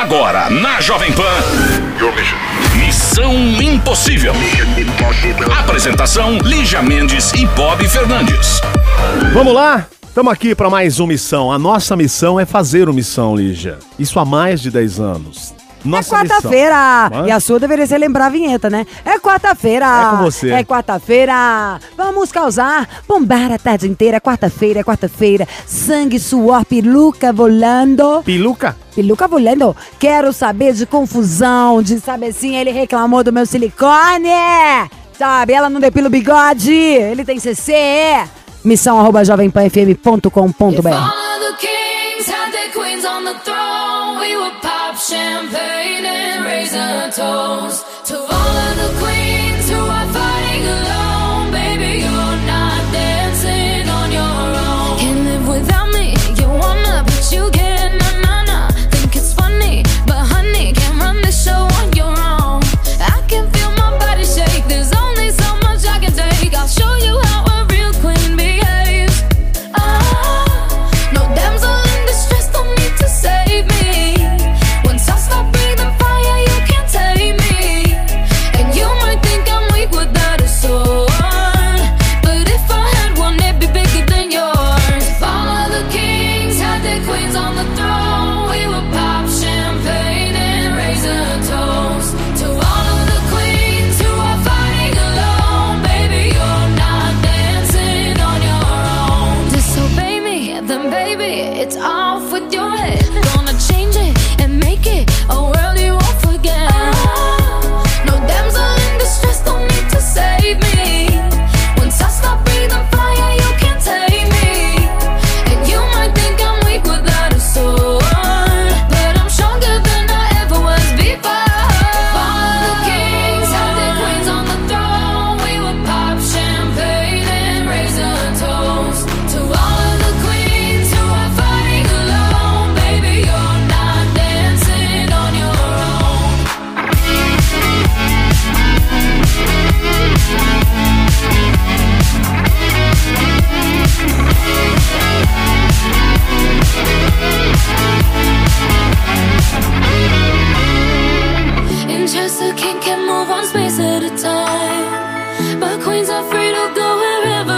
Agora, na Jovem Pan. Missão Impossível. Apresentação: Lígia Mendes e Bob Fernandes. Vamos lá? Estamos aqui para mais uma missão. A nossa missão é fazer uma missão, Lígia. Isso há mais de 10 anos. Nossa é quarta-feira. E a sua deveria ser lembrar a vinheta, né? É quarta-feira. É com você. É quarta-feira. Vamos causar, bombar a tarde inteira. É quarta-feira, é quarta-feira. Sangue, suor, peluca volando. Piluca? Peluca volando. Quero saber de confusão, de saber assim, ele reclamou do meu silicone. Sabe, ela não depila o bigode. Ele tem CC. Missão arroba jovempanfm.com.br. Champagne and toast to all of the queens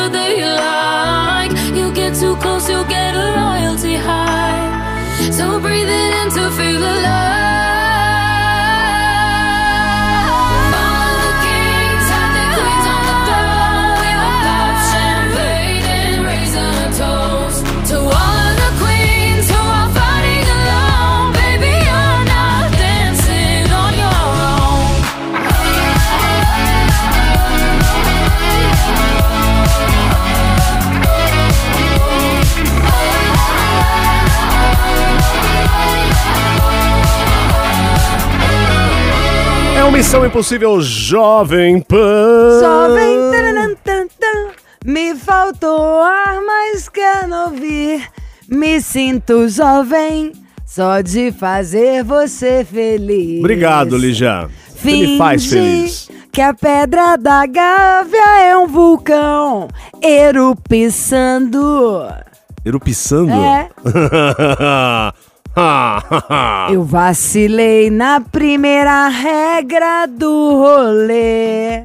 they like. You get too close, you'll get a royalty high. So breathe it in to feel alive. Missão impossível Jovem Pan. Jovem, taranã, tan, tan. me faltou ar, mas quero ouvir. Me sinto jovem, só de fazer você feliz. Obrigado, Lígia. Você me faz feliz. Que a pedra da Gávea é um vulcão erupiçando. Erupiçando? É. Eu vacilei na primeira regra do rolê.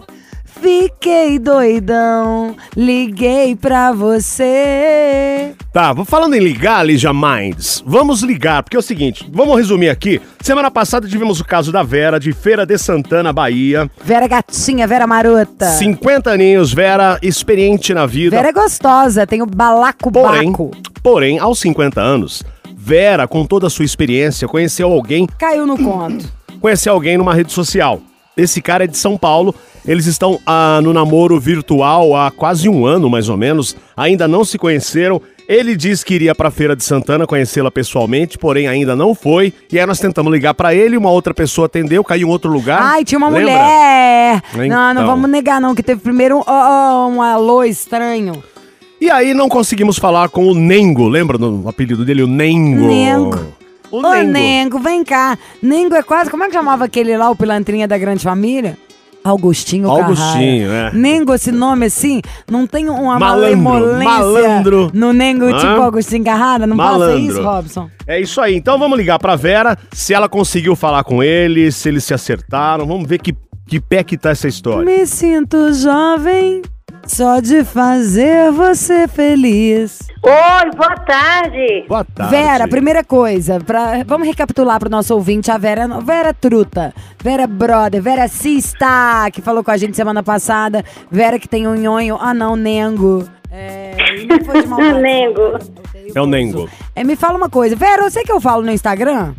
Fiquei doidão, liguei pra você. Tá, vou falando em ligar, Lígia Minds. Vamos ligar, porque é o seguinte, vamos resumir aqui. Semana passada tivemos o caso da Vera, de Feira de Santana, Bahia. Vera gatinha, Vera marota. 50 aninhos, Vera, experiente na vida. Vera é gostosa, tem o balaco porém, baco. porém, aos 50 anos, Vera, com toda a sua experiência, conheceu alguém, Caiu no conto. conheceu alguém numa rede social. Esse cara é de São Paulo. Eles estão ah, no namoro virtual há quase um ano, mais ou menos. Ainda não se conheceram. Ele disse que iria pra Feira de Santana conhecê-la pessoalmente, porém ainda não foi. E aí nós tentamos ligar pra ele, uma outra pessoa atendeu, caiu em outro lugar. Ai, tinha uma Lembra? mulher. Não, não Então. vamos negar não, que teve primeiro um, um alô estranho. E aí não conseguimos falar com o Nengo. Lembra do apelido dele? O Nengo. Nengo. O Ô, Nengo. Nengo, vem cá. Nengo é quase, como é que chamava aquele lá, o pilantrinha da grande família? Augustinho Augustinho, Carrara. é. Nengo, esse nome assim, não tem uma Malandro, malandro. no Nengo tipo Hã? Augustinho Carrara? Não passa Malandro. isso, Robson? É isso aí. Então vamos ligar pra Vera, se ela conseguiu falar com ele, se eles se acertaram. Vamos ver que, que pé que tá essa história. Me sinto jovem só de fazer você feliz. Oi, boa tarde. Boa tarde. Vera, primeira coisa, pra, vamos recapitular pro nosso ouvinte, a Vera, Vera Truta, Vera Brother, Vera Sista, que falou com a gente semana passada, Vera que tem um nhonho, ah não, Nengo. É, não foi de maldade. Nengo. É o Nengo. É, me fala uma coisa, Vera, eu sei que eu falo no Instagram?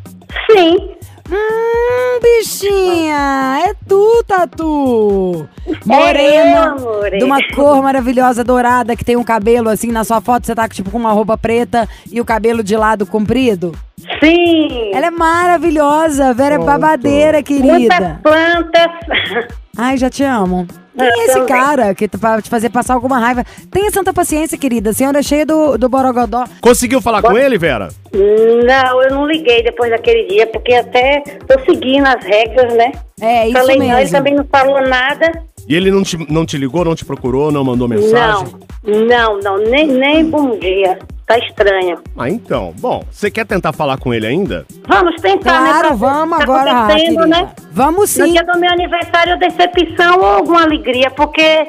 Sim. Hum, bichinha, é tu, Tatu. eu, Morena, amore. de uma cor maravilhosa, dourada, que tem um cabelo assim, na sua foto você tá tipo com uma roupa preta e o cabelo de lado comprido. Sim. Ela é maravilhosa, Vera é Pronto. babadeira, Muitas querida. plantas. Ai, já te amo. Quem é esse cara que tá pra te fazer passar alguma raiva? Tenha santa paciência, querida. A senhora é cheia do, do borogodó. Conseguiu falar com ele, Vera? Não, eu não liguei depois daquele dia, porque até tô seguindo as regras, né? É, isso Falei, não, ele mesmo. também não falou nada. E ele não te, não te ligou, não te procurou, não mandou mensagem? Não, não, não, nem, nem bom dia. Tá estranho. Ah, então. Bom, você quer tentar falar com ele ainda? Vamos tentar, né? Claro, o vamos tá agora, acontecendo, querida. né? Vamos No sim. dia do meu aniversário, decepção ou alguma alegria, porque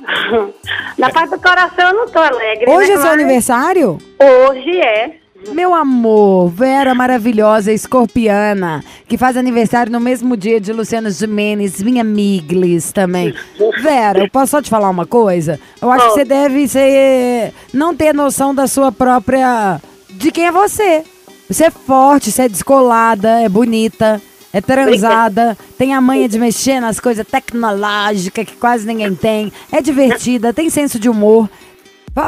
na parte do coração eu não tô alegre. Hoje né? é seu Mas aniversário? Hoje é. Meu amor, Vera maravilhosa, escorpiana, que faz aniversário no mesmo dia de Luciano Gimenez, minha Miglis também. Vera, eu posso só te falar uma coisa? Eu acho que você deve ser, não ter noção da sua própria. de quem é você. Você é forte, você é descolada, é bonita. É transada, tem a manha de mexer nas coisas tecnológicas que quase ninguém tem. É divertida, tem senso de humor.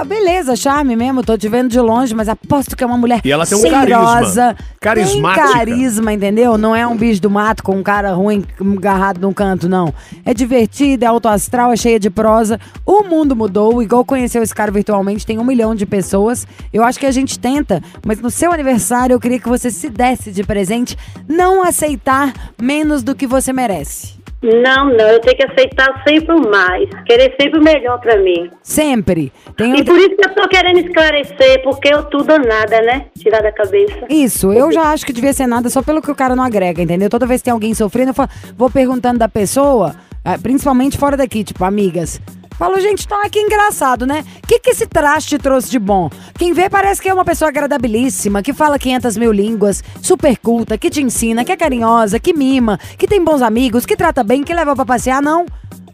Beleza, charme mesmo, tô te vendo de longe, mas aposto que é uma mulher E ela tem um cheirosa, carisma. Carismática. Tem carisma, entendeu? Não é um bicho do mato com um cara ruim agarrado num canto, não. É divertida, é autoastral, é cheia de prosa. O mundo mudou, igual conheceu esse cara virtualmente, tem um milhão de pessoas. Eu acho que a gente tenta, mas no seu aniversário eu queria que você se desse de presente, não aceitar menos do que você merece. Não, não, eu tenho que aceitar sempre o mais, querer sempre o melhor pra mim. Sempre. Tem E por isso que eu tô querendo esclarecer, porque eu tudo ou nada, né? Tirar da cabeça. Isso, eu já acho que devia ser nada só pelo que o cara não agrega, entendeu? Toda vez que tem alguém sofrendo, eu fa- vou perguntando da pessoa, ah, principalmente fora daqui, tipo, amigas. Falo, gente, tá que engraçado, né? O que, que esse traste trouxe de bom? Quem vê parece que é uma pessoa agradabilíssima, que fala 500 mil línguas, super culta, que te ensina, que é carinhosa, que mima, que tem bons amigos, que trata bem, que leva pra passear, não.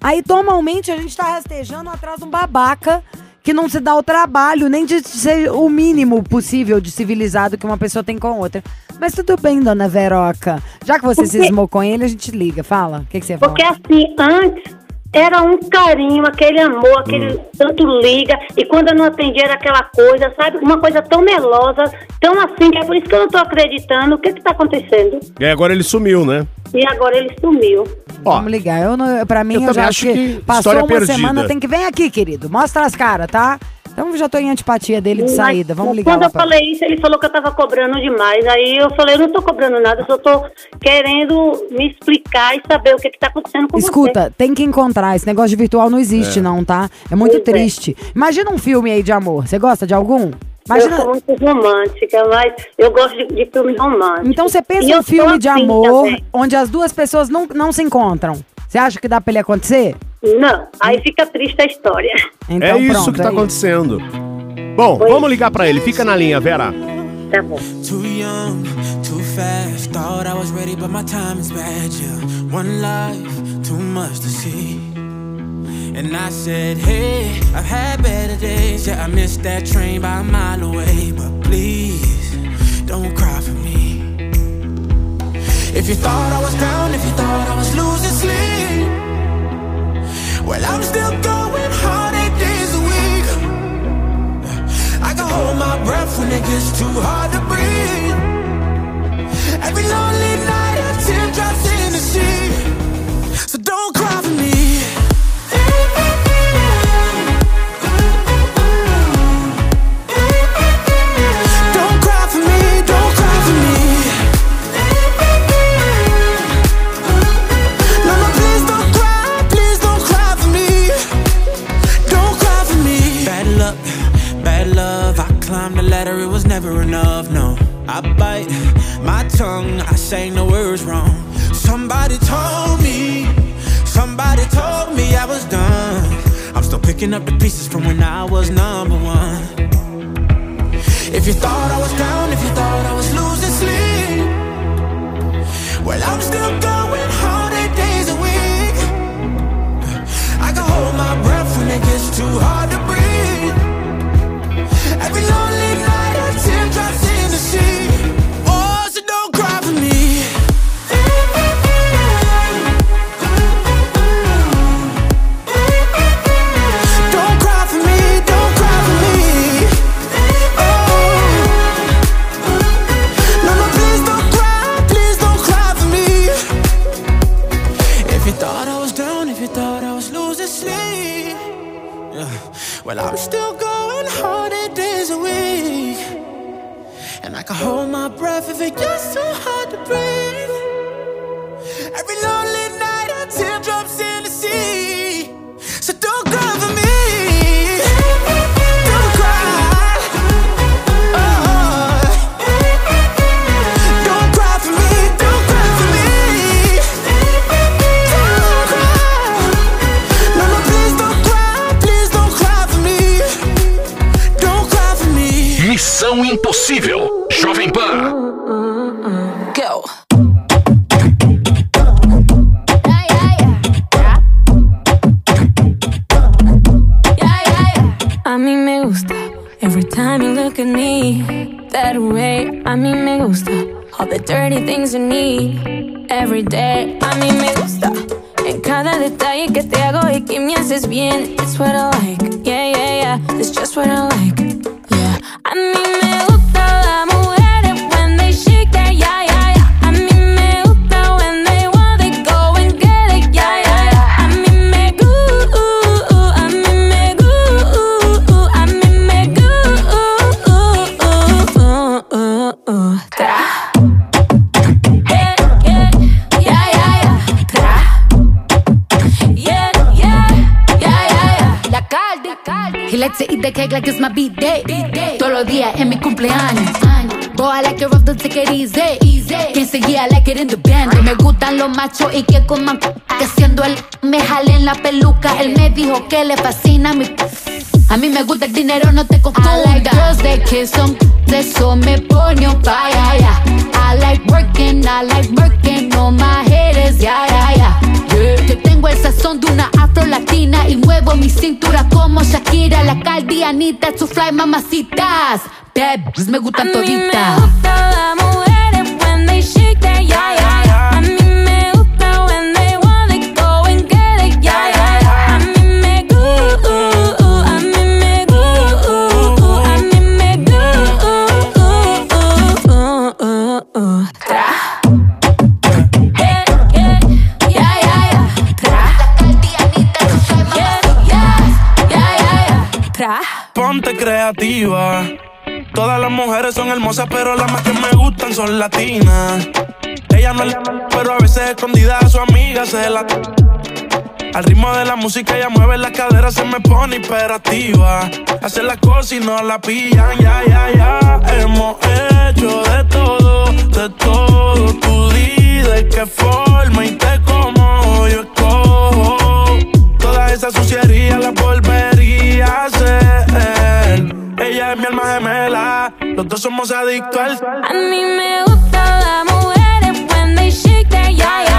Aí, normalmente, a gente tá rastejando atrás de um babaca que não se dá o trabalho nem de ser o mínimo possível de civilizado que uma pessoa tem com outra. Mas tudo bem, dona Veroca. Já que você Porque- cismou com ele, a gente liga. Fala. O que, que você fala? Porque assim, antes era um carinho, aquele amor, aquele tanto liga, e quando eu não atendi era aquela coisa, sabe? Uma coisa tão melosa, tão assim, que é por isso que eu não tô acreditando. O que que tá acontecendo? E agora ele sumiu, né? E agora ele sumiu. Ó, Vamos ligar. Eu não, pra mim, Eu eu, já acho que, que passou história uma perdida. semana, tem que... Vem aqui, querido. Mostra as caras, tá? Então já tô em antipatia dele de Mas saída. Vamos ligar Quando eu pra- falei isso, ele falou que eu tava cobrando demais. Aí eu falei, eu não tô cobrando nada, eu só tô querendo me explicar e saber o que que tá acontecendo com Escuta, tem que encontrar. Esse negócio de virtual não existe, não, tá? É muito Pois é. triste. Imagina um filme aí de amor. Você gosta de algum? você. Imagina. Eu sou muito romântica, mas eu gosto de, de filme romântico. Então você pensa em um filme de assim amor também. onde as duas pessoas não, não se encontram. Você acha que dá pra ele acontecer? Não, aí fica triste a história. Então, é isso pronto, que tá é isso. acontecendo. Bom, vamos ligar pra ele. Fica na linha, Vera. Tá bom. Too young, too fast. Thought I was ready, but my time is bad. Yeah, one life, too much to see. And I said, Hey, I've had better days. Yeah, I missed that train by a mile away. But please, don't cry for me. If you thought I was down, if you thought I was losing it's too hard to breathe. Was number cake like it's my B-day. Todos los días en mi cumpleaños. Boy, I like it rough, don't take it easy. Quien seguía, I like it in the band. Me gustan los machos y que coman que siendo él me jale en la peluca. Él me dijo que le fascina mi p- A mí me gusta el dinero, no te confundas. I like girls that kiss eso me pone on fire. yeah. I like working, I like working on my haters, yeah, yeah, yeah. Yeah. Yo tengo el sazón de una afro latina y muevo mi cintura como Shakira, la caldianita, su fly mamacitas. Bad bitches me gustan A mí me toditas. gusta las mujeres when they shake that, yeah, yeah, Creativa. Todas las mujeres son hermosas, pero las más que me gustan son latinas. Ella no es pero a veces escondida a su amiga se la. Al ritmo de la música ella mueve la cadera, se me pone imperativa. Hace las cosas y no la pillan, ya, ya, ya. Hemos hecho de todo, de todo. Tú di de qué forma y te como yo escojo. Esa suciería la volvería a. Ella es mi alma gemela, los dos somos adictos al. A mí me gusta las mujeres when they shake yeah, yeah,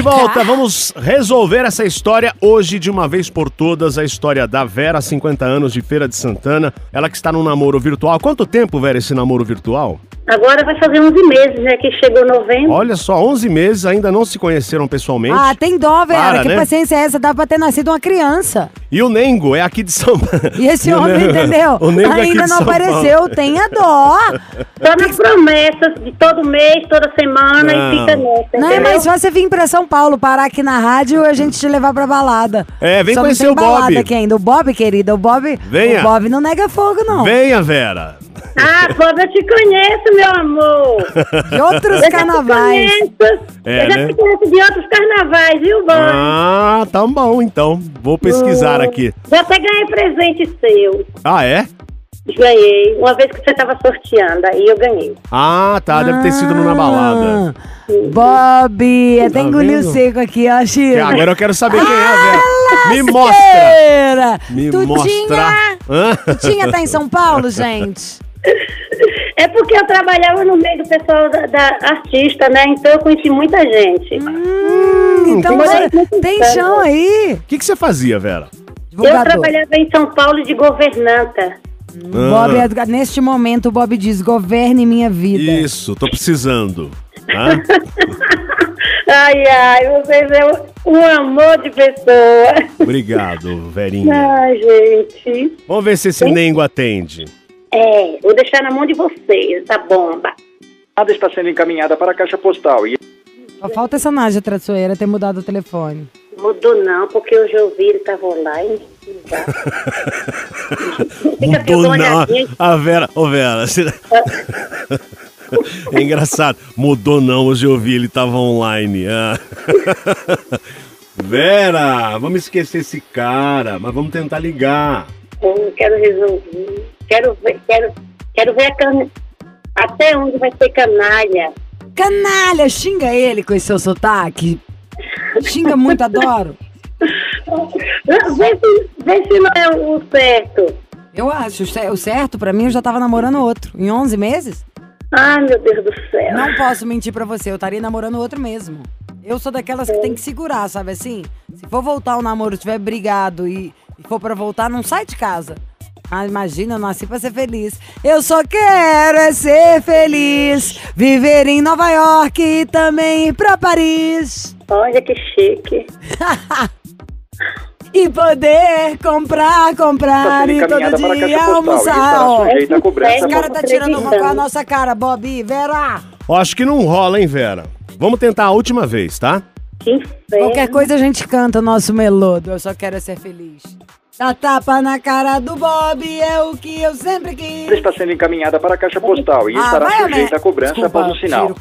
de volta, vamos resolver essa história hoje de uma vez por todas, a história da Vera, 50 anos de Feira de Santana, ela que está num namoro virtual. Quanto tempo, Vera, esse namoro virtual? Agora vai fazer 11 meses, né? Que chegou novembro. Olha só, 11 meses ainda não se conheceram pessoalmente. Ah, tem dó, Vera. Para, que né? paciência é essa? Dá pra ter nascido uma criança. E o Nengo é aqui de São Paulo. E esse homem, entendeu? O Nengo é aqui Ainda de não São apareceu. Paulo. Tenha dó. Só nas promessas de todo mês, toda semana Não. e fica nessa, Não é mais só você vir pra São Paulo, parar aqui na rádio e a gente te levar pra balada. É, vem Só conhecer não o tem balada Bob. aqui ainda. O Bob, querida, o Bob. Venha. O Bob não nega fogo, não. Venha, Vera. Ah, Bob, eu te conheço, meu amor. De outros Eu carnavais. conheço. É, eu já né? te conheço de outros carnavais, viu, Bob? Ah, tá bom então. Vou pesquisar aqui. Já até ganhei presente seu. Ah, é? Ganhei. Uma vez que você tava sorteando, aí eu ganhei. Ah, tá. Deve ter sido numa balada. Ah, Bob, até Tá engoliu seco aqui, ó, Chico. Agora eu quero saber quem é Ah, Vera. Me mostra. Me Tutinha! mostra. Tutinha tá em São Paulo, gente? É porque eu trabalhava no meio do pessoal da, da artista, né? Então eu conheci muita gente. Hum, então Mas você tem chão aí. O que, que você fazia, Vera? Eu Divulgador. trabalhava em São Paulo de governanta. Bob, é- neste momento, o Bob diz: governe minha vida. Isso, tô precisando. Hã? Ai, ai, vocês é um amor de pessoa. Obrigado, Verinha. Ai, gente. Vamos ver se esse Nengo atende. É, vou deixar na mão de vocês, essa bomba. Nada está sendo encaminhada para a caixa postal. E Só falta essa Nádia traiçoeira ter mudado o telefone. Mudou não, porque hoje eu vi, ele tava online. Mudou não. A Vera, ô Vera. você- É engraçado. Mudou não, hoje eu vi, ele tava online. Ah. Vera, vamos esquecer esse cara, mas vamos tentar ligar. Eu quero resolver. Quero ver, quero, quero ver can... até onde vai ser canalha. Canalha, xinga ele com esse seu sotaque. Xinga muito, adoro. Vê se, vê se não é o certo. Eu acho, o cer- o certo pra mim eu já tava namorando outro. Em 11 meses? Ai, meu Deus do céu. Não posso mentir pra você, eu estaria namorando outro mesmo. Eu sou daquelas que tem que segurar, sabe assim? Se for voltar o namoro, tiver brigado e, e for pra voltar, não sai de casa. Ah, imagina, eu nasci pra ser feliz. Eu só quero é ser feliz, viver em Nova York e também ir pra Paris. Olha que chique. E poder comprar, comprar e todo dia almoçar. ó. Esse cara tá tirando uma com a nossa cara, Bob, Vera. Ó, acho que não rola, hein, Vera? Vamos tentar a última vez, tá? Que inferno. Qualquer coisa a gente canta o nosso melodo, eu só quero é ser feliz. Dá tapa na cara do Bob, é o que eu sempre quis. está sendo encaminhada para a caixa postal e Ah, estará sujeita à cobrança Desculpa, após o sinal. tiro.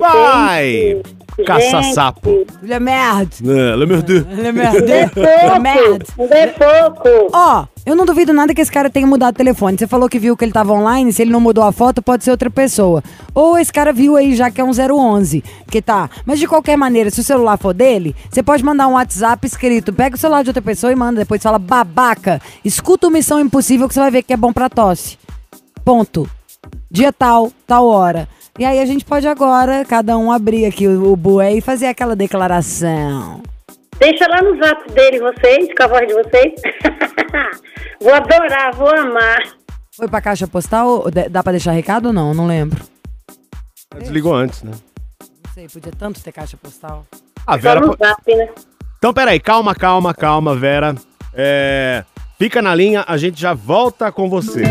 Vai! Caça-sapo. Le merde. É, le merdu. Le merde. Dê Le merde. pouco. Dê pouco. Ó, eu não duvido nada que esse cara tenha mudado o telefone. Você falou que viu que ele tava online, se ele não mudou a foto, pode ser outra pessoa. Ou esse cara viu aí já que é um 011, que tá. Mas de qualquer maneira, se o celular for dele, você pode mandar um WhatsApp escrito, pega o celular de outra pessoa e manda, depois fala babaca, escuta o Missão Impossível que você vai ver que é bom pra tosse. Ponto. Dia tal, tal hora. E aí a gente pode agora, cada um abrir aqui o, o bué e fazer aquela declaração. Deixa lá no zap dele vocês, com a voz de vocês. vou adorar, vou amar. Foi pra caixa postal? Dá pra deixar recado ou não? Não lembro. Desligou antes, né? Não sei, podia tanto ter caixa postal. A Só Vera. no po- zap, né? Então, peraí, calma, calma, calma, Vera. É, Fica na linha, a gente já volta com você.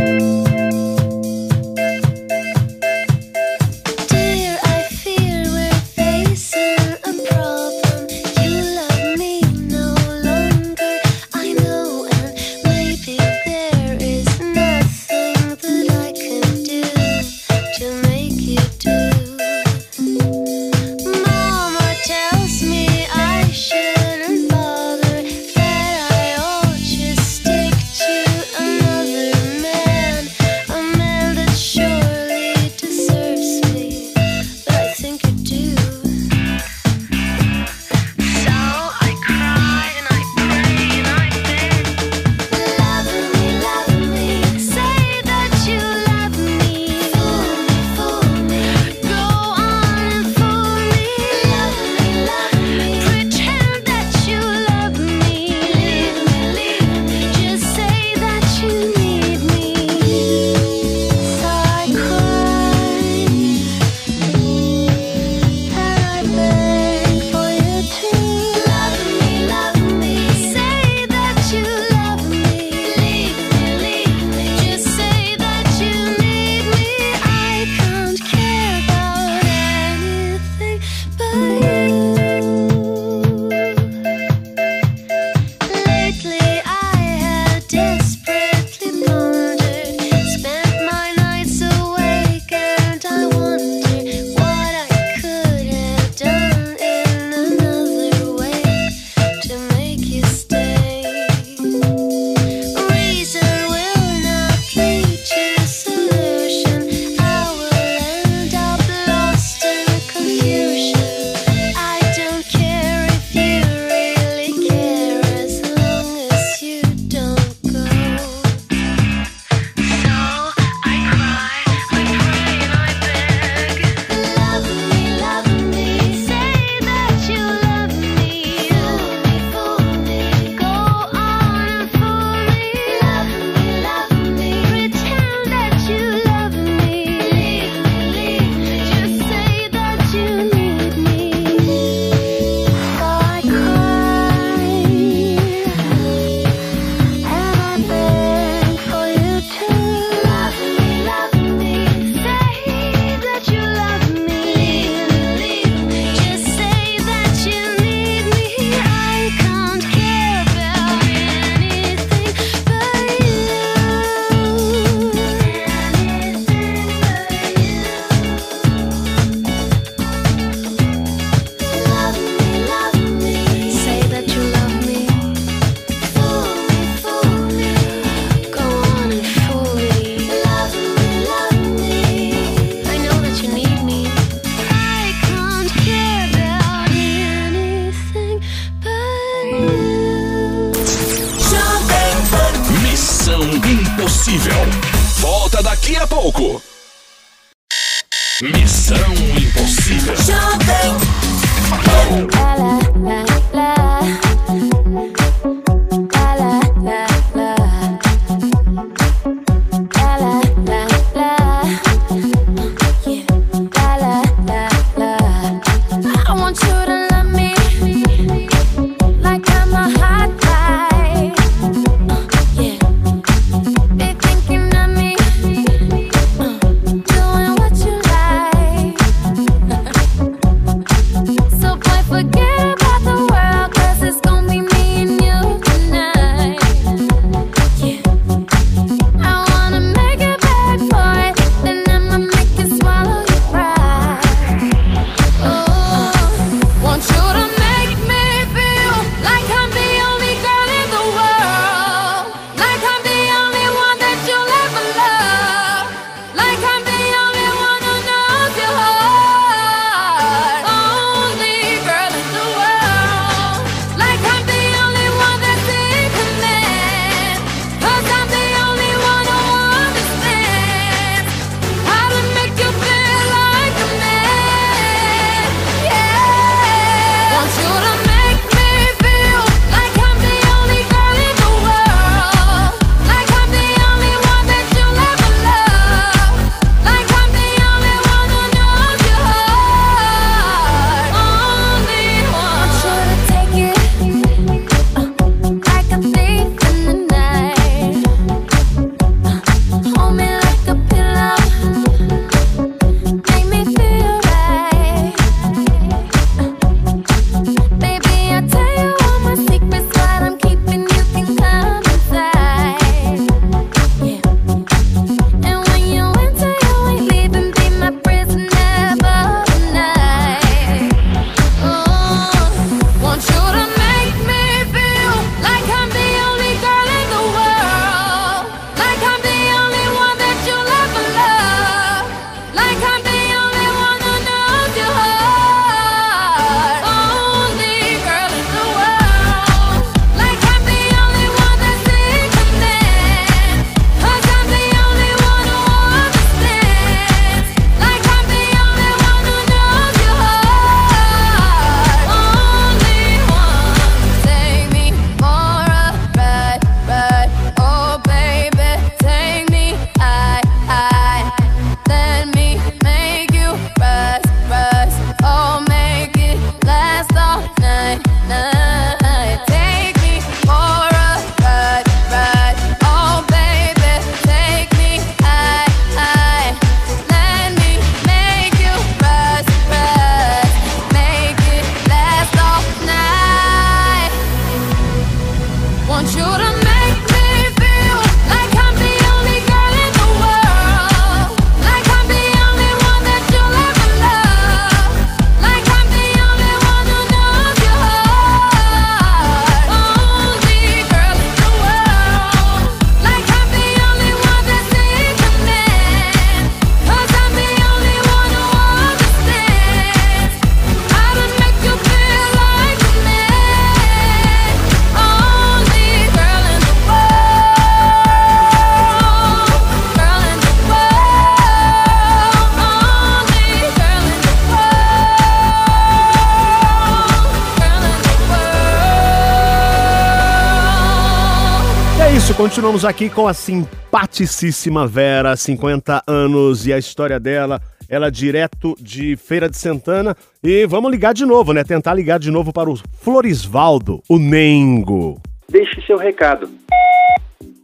Continuamos aqui com a simpaticíssima Vera, 50 anos, e a história dela, ela direto de Feira de Santana. E vamos ligar de novo, né? Tentar ligar de novo para o Florisvaldo, o Nengo. Deixe seu recado.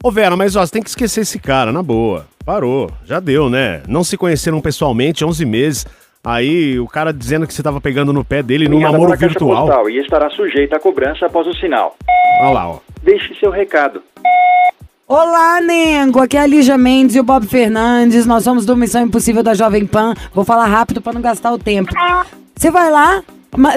Ô Vera, mas ó, você tem que esquecer esse cara, na boa. Parou, já deu, né? Não se conheceram pessoalmente, 11 meses. Aí o cara dizendo que você tava pegando no pé dele num namoro para virtual. postal e estará sujeita à cobrança após o sinal. Olha lá, ó. Deixe seu recado. Olá, Nengo. Aqui é a Lígia Mendes e o Bob Fernandes. Nós somos do Missão Impossível da Jovem Pan. Vou falar rápido pra não gastar o tempo. Você vai lá,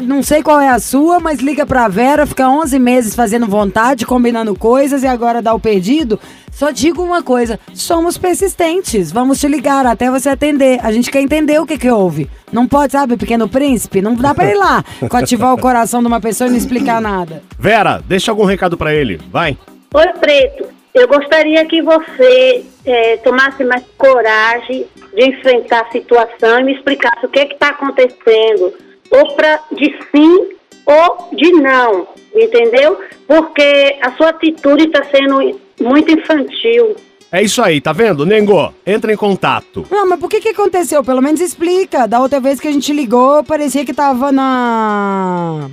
não sei qual é a sua, mas liga pra Vera, fica 11 meses fazendo vontade, combinando coisas e agora dá o perdido. Só digo uma coisa, somos persistentes. Vamos te ligar até você atender. A gente quer entender o que que houve. Não pode, sabe, Pequeno Príncipe? Não dá pra ir lá, cativar o coração de uma pessoa e não explicar nada. Vera, deixa algum recado pra ele, vai. Oi, Preto. Eu gostaria que você é, tomasse mais coragem de enfrentar a situação e me explicasse o que está acontecendo, ou pra, de sim ou de não, entendeu? Porque a sua atitude está sendo muito infantil. É isso aí, tá vendo? Nengo, entra em contato. Não, mas por que que aconteceu? Pelo menos explica. Da outra vez que a gente ligou, parecia que tava na...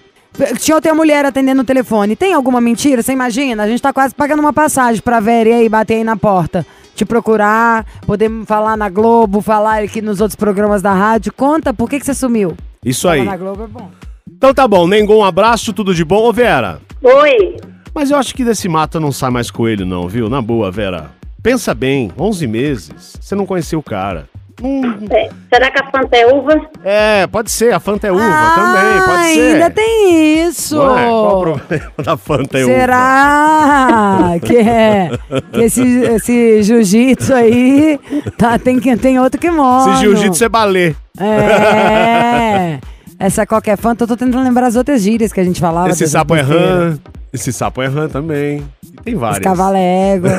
Tinha outra mulher atendendo o telefone. Tem alguma mentira? Você imagina? A gente tá quase pagando uma passagem pra Vera e aí bater aí na porta. Te procurar, poder falar na Globo, falar aqui nos outros programas da rádio. Conta, por que que você sumiu? Isso aí. na Globo é bom. Então tá bom, Nengo, um abraço, tudo de bom. Ô, Vera, Oi. mas eu acho que desse mato não sai mais coelho não, viu? Na boa, Vera. Pensa bem, 11 meses, você não conheceu o cara. Hum, É, será que a Fanta é uva? é, pode ser, a Fanta é uva também, pode Ah, ser. ainda tem isso. Ué, qual o problema da Fanta é uva? Será que é que esse, esse jiu-jitsu aí tá, tem, que- tem outro que mora? Se jiu-jitsu é balé. É. Essa qualquer fã, eu tô tentando lembrar as outras gírias que a gente falava. Esse sapo é rã, esse sapo é rã também. Tem vários. cavalo é égua.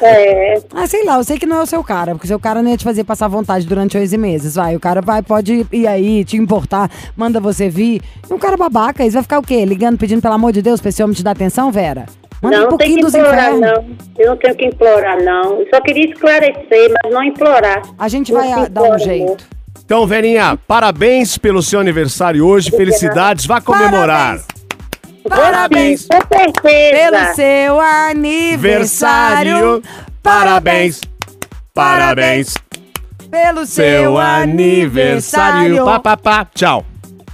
É. ah, sei lá, eu sei que não é o seu cara, porque o seu cara não ia te fazer passar vontade durante 11 meses. Vai, o cara vai, pode ir aí, te importar, manda você vir. E um cara babaca, isso vai ficar o quê? Ligando, pedindo pelo amor de Deus pra esse homem te dar atenção, Vera? Manda não, um não tem pouquinho que dos implorar, infernos. não. Eu não tenho que implorar, não. Eu só queria esclarecer, mas não implorar. A gente Não vai ah, dar um jeito. Então, Verinha, parabéns pelo seu aniversário hoje, felicidades, vá comemorar. Parabéns. Certeza. Pelo seu aniversário. Parabéns, parabéns, Pelo seu, aniversário. Pá, pá, pá. Tchau.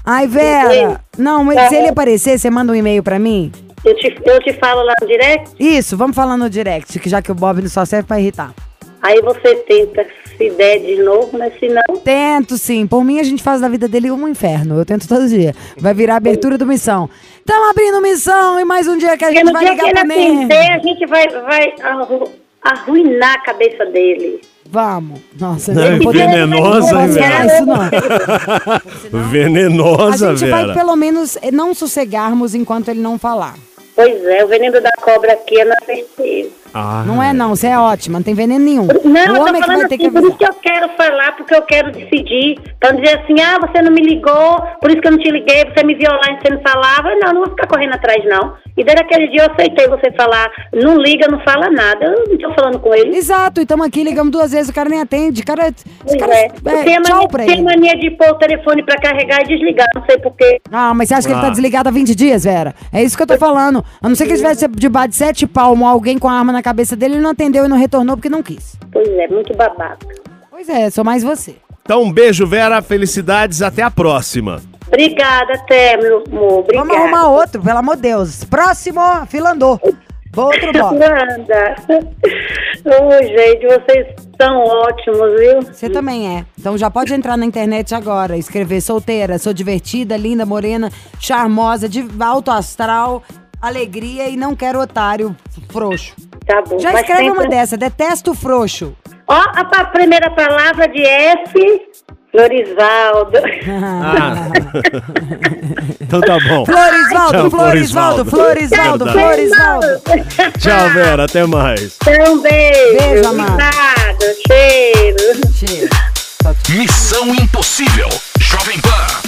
Ai, Vera. Não, mas se ele aparecer, você manda um e-mail pra mim? Eu te, eu te falo lá no direct, Isso, vamos falar no direct, que já que o Bob só serve pra irritar. aí você tenta se der de novo, mas se não, Tento sim. Por mim, a gente faz da vida dele um inferno. Eu tento todo dia. Vai virar a abertura do Missão. Tamo abrindo Missão e mais um dia que a gente vai dia que ligar ele atender, a gente vai, vai arru- arruinar a cabeça dele. Vamos. Nossa, Não, venenosa, não Vera? isso, não. A Venenosa, gente vai Vera. pelo menos não sossegarmos enquanto ele não falar. Pois é, o veneno da cobra aqui é na certeza. Ah, Não é não, você é ótima, não tem veneno nenhum. Não, o eu homem é que falando vai ter assim, que por isso que eu quero falar, porque eu quero decidir. Pra não dizer assim, ah, você não me ligou, por isso que eu não te liguei, você me viu online, você não falava. Não, não vou ficar correndo atrás, não. E desde aquele dia eu aceitei você falar, não liga, não fala nada. Eu não tô falando com ele. Exato, e estamos aqui, ligamos duas vezes, o cara nem atende. Cara, esse cara, é. é, tem, tchau mania, pra tem ele. mania de pôr o telefone pra carregar e desligar, não sei porquê. Ah, mas você acha que ele tá Ah. desligado há 20 dias, Vera? É isso que eu tô falando. A não ser que ele tivesse debaixo de sete palmos, alguém com a arma na cabeça dele, ele não atendeu e não retornou porque não quis. Pois é, muito babaca. Pois é, sou mais você. Então, um beijo, Vera, felicidades, até a próxima. Obrigada, até, meu amor. Obrigada. Vamos arrumar outro, pelo amor de Deus. Próximo, fila andou. Outro Bob. Nada. Ô, gente, vocês são ótimos, viu? Você também é. Então já pode entrar na internet agora, escrever solteira, sou divertida, linda, morena, charmosa, de alto astral, alegria e não quero otário frouxo. Tá bom. Já escreve sempre- uma dessa, detesto frouxo. Ó, a pa- primeira palavra de F, Florivaldo. Ah. então tá bom. Florisvaldo, Tchau, Florisvaldo, Florisvaldo. Florisvaldo. Tchau, Vera, até mais. Então, um beijo. Beijo, amado. Obrigado, cheiro. Cheiro. Missão Impossível. Jovem Pan.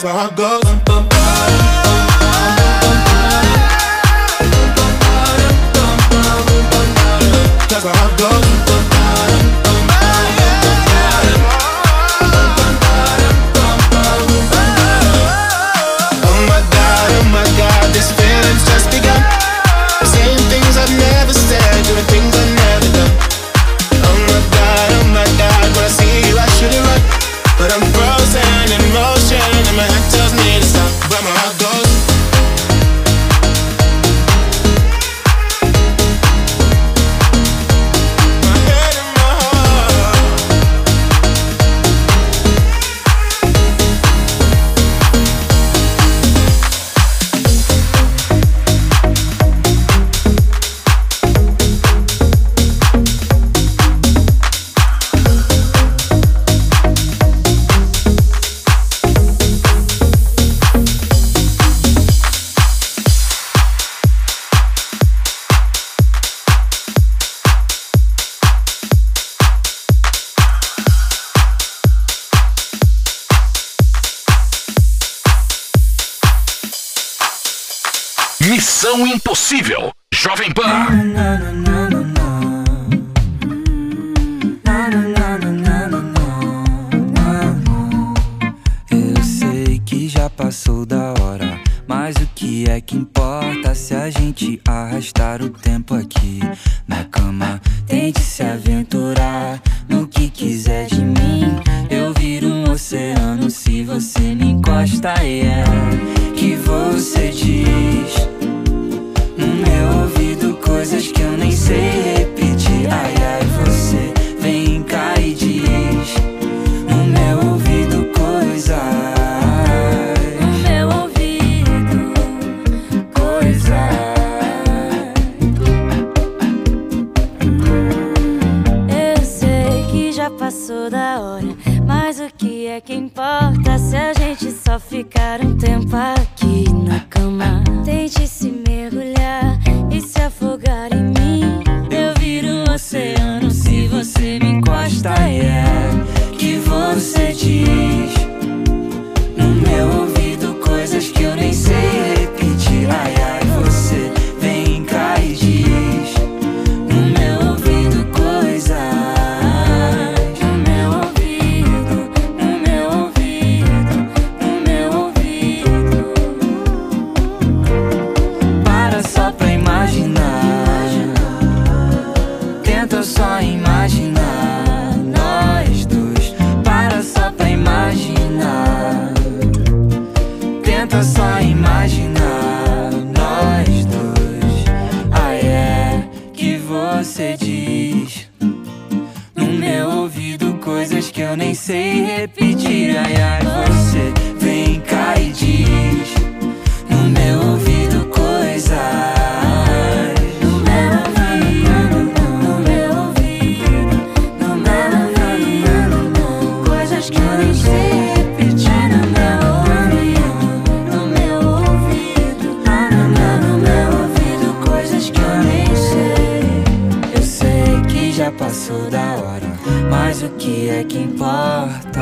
that's where I go. Mas o que é que importa se a gente arrastar o tempo aqui na cama? Tente se aventurar no que quiser de mim. Eu viro um oceano se você me encosta, e é que você diz no meu ouvido coisas que eu nem sei repetir. Ai, ai, só ficar um tempo aqui na cama? Tente se mergulhar e se afogar em mim. Eu viro um oceano se você me encosta. E é que você diz no meu ouvido Tenta só imaginar nós dois. Para só pra imaginar. Tenta só imaginar nós dois. Ai, é que você diz no meu ouvido coisas que eu nem sei repetir. Ai, ai, que é que importa?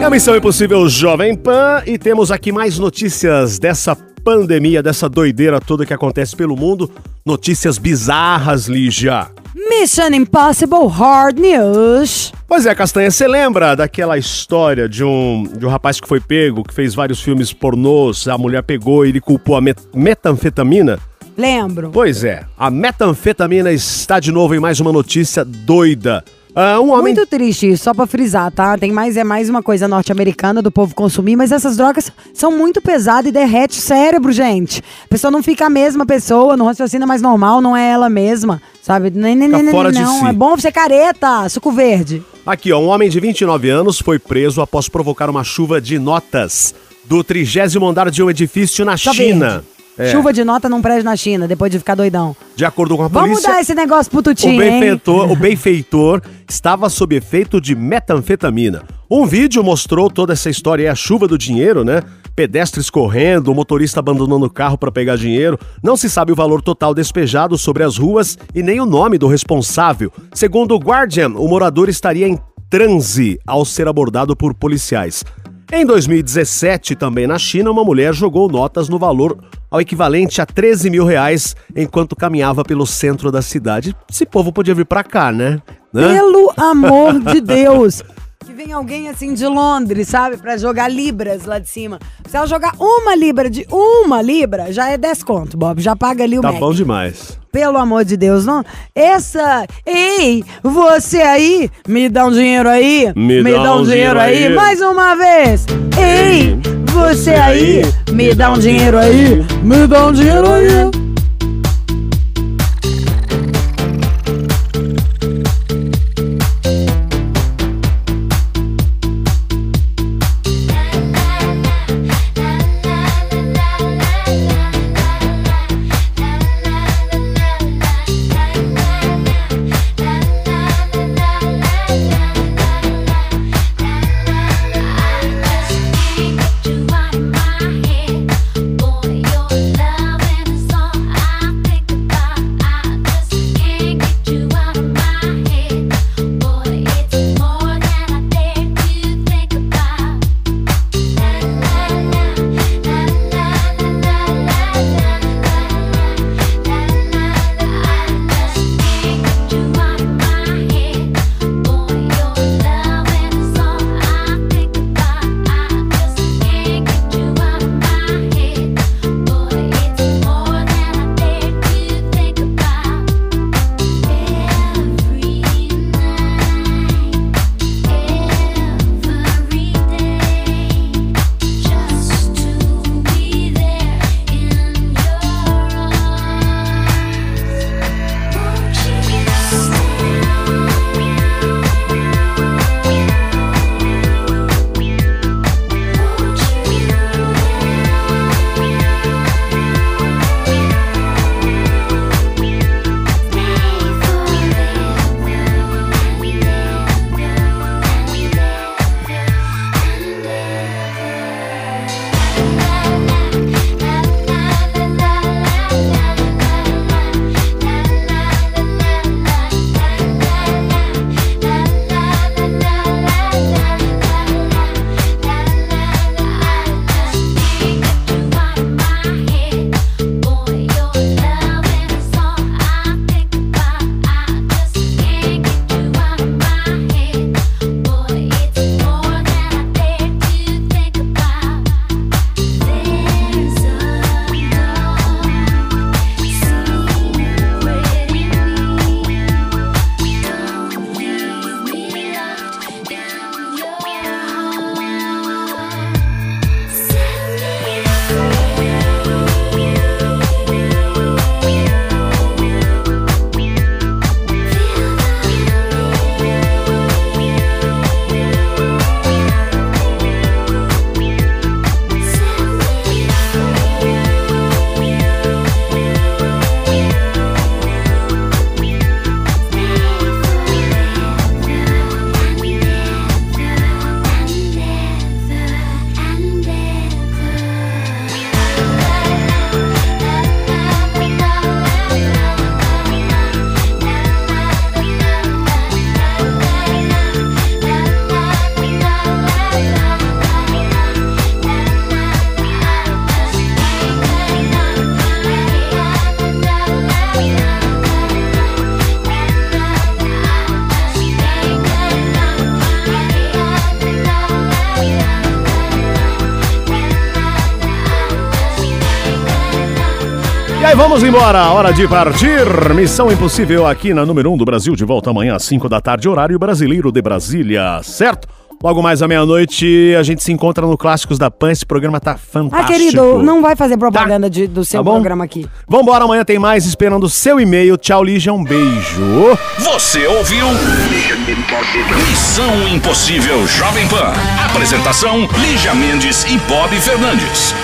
É a Missão Impossível Jovem Pan e temos aqui mais notícias dessa pandemia, dessa doideira toda que acontece pelo mundo. Notícias bizarras, Lígia. Mission Impossible Hard News. Pois é, Castanha, você lembra daquela história de um, de um rapaz que foi pego, que fez vários filmes pornôs, a mulher pegou e ele culpou a met metanfetamina? Lembro. Pois é, a metanfetamina está de novo em mais uma notícia doida. Ah, um homem Muito triste isso, só pra frisar, tá? Tem mais, é mais uma coisa norte-americana do povo consumir, mas essas drogas são muito pesadas e derrete o cérebro, gente. A pessoa não fica a mesma pessoa, não raciocina mais normal, não é ela mesma, sabe? Nem, nem, nem, fora de não, si. é bom ser careta, suco verde. Aqui, ó, um homem de 29 anos foi preso após provocar uma chuva de notas do trigésimo andar de um edifício na Só China. verde. É. Chuva de nota num prédio na China, depois de ficar doidão. De acordo com a Vamos polícia, mudar esse negócio pro o Tutinho, hein? benfeitor, o benfeitor estava sob efeito de metanfetamina. Um vídeo mostrou toda essa história e a chuva do dinheiro, né? Pedestres correndo, o motorista abandonando o carro para pegar dinheiro. Não se sabe o valor total despejado sobre as ruas e nem o nome do responsável. Segundo o Guardian, o morador estaria em transe ao ser abordado por policiais. Em 2017, também na China, uma mulher jogou notas no valor ao equivalente a 13 mil reais enquanto caminhava pelo centro da cidade. Esse povo podia vir pra cá, né? Né? Pelo amor de Deus. Vem alguém assim de Londres, sabe? Pra jogar libras lá de cima. Se ela jogar uma libra de uma libra, já é 10 conto, Bob. Já paga ali o Tá Mac. bom demais. Pelo amor de Deus, não. Essa. Ei, você aí, me dá um dinheiro aí. Me dá um dinheiro aí. Mais uma vez. Ei, você aí, me dá um dinheiro aí. Me dá um dinheiro aí. Vamos embora. Hora de partir. Missão Impossível aqui na número 1 um do Brasil. De volta amanhã às 5 da tarde, horário brasileiro de Brasília, certo? Logo mais à meia-noite, a gente se encontra no Clássicos da Pan. Esse programa tá Ah, fantástico. querido, não vai fazer propaganda de- do seu Tá programa aqui. Vambora, amanhã tem mais esperando o seu e-mail. Tchau, Lígia, um beijo. Você ouviu? Missão Impossível Jovem Pan. Apresentação: Lígia Mendes e Bob Fernandes.